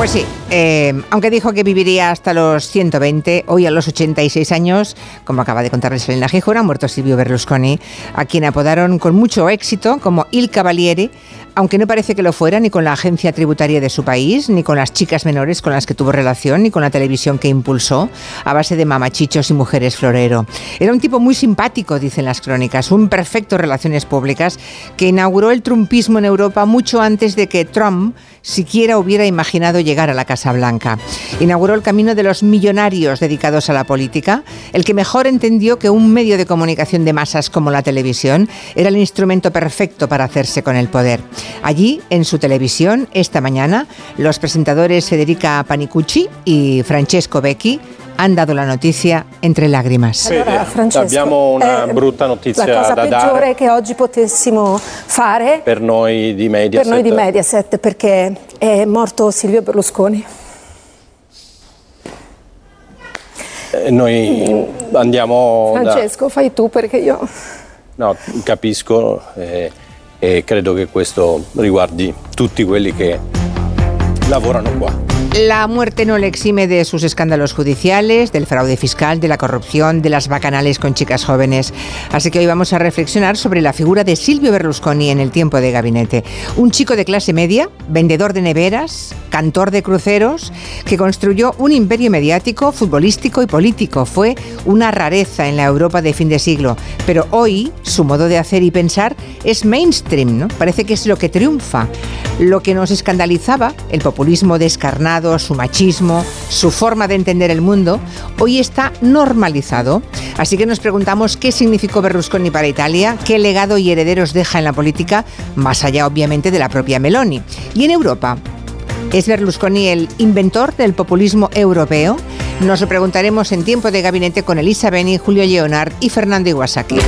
Pues sí, eh, aunque dijo que viviría hasta los 120, hoy a los 86 años, como acaba de contarles Elena Gijona, ha muerto Silvio Berlusconi, a quien apodaron con mucho éxito como Il Cavaliere, aunque no parece que lo fuera ni con la agencia tributaria de su país, ni con las chicas menores con las que tuvo relación, ni con la televisión que impulsó, a base de mamachichos y mujeres florero. Era un tipo muy simpático, dicen las crónicas, un perfecto relaciones públicas, que inauguró el trumpismo en Europa mucho antes de que Trump siquiera hubiera imaginado llegar a la Casa Blanca. Inauguró el camino de los millonarios dedicados a la política, el que mejor entendió que un medio de comunicación de masas como la televisión era el instrumento perfecto para hacerse con el poder. Allí, en su televisión, esta mañana, los presentadores Federica Panicucci y Francesco Becchi han dado la noticia entre lágrimas. Allora, Francesco, abbiamo una eh, brutta notizia la cosa da peggiore dare che oggi potessimo fare per noi di Mediaset. per noi di Mediaset perché è morto Silvio Berlusconi. Eh, Noi andiamo da... Francesco, fai tu perché io No, capisco eh, e credo che questo riguardi tutti quelli che lavorano qua. La muerte no le exime de sus escándalos judiciales, del fraude fiscal, de la corrupción, de las bacanales con chicas jóvenes. Así que hoy vamos a reflexionar sobre la figura de Silvio Berlusconi en el tiempo de gabinete. Un chico de clase media, vendedor de neveras, cantor de cruceros, que construyó un imperio mediático, futbolístico y político. Fue una rareza en la Europa de fin de siglo. Pero hoy su modo de hacer y pensar es mainstream, ¿no? Parece que es lo que triunfa. Lo que nos escandalizaba, el populismo descarnado, su machismo, su forma de entender el mundo, hoy está normalizado. Así que nos preguntamos qué significó Berlusconi para Italia, qué legado y herederos deja en la política, más allá obviamente de la propia Meloni. Y en Europa, ¿es Berlusconi el inventor del populismo europeo? Nos lo preguntaremos en tiempo de gabinete con Elisa Beni, Julio Leonard y Fernando Iwasaki.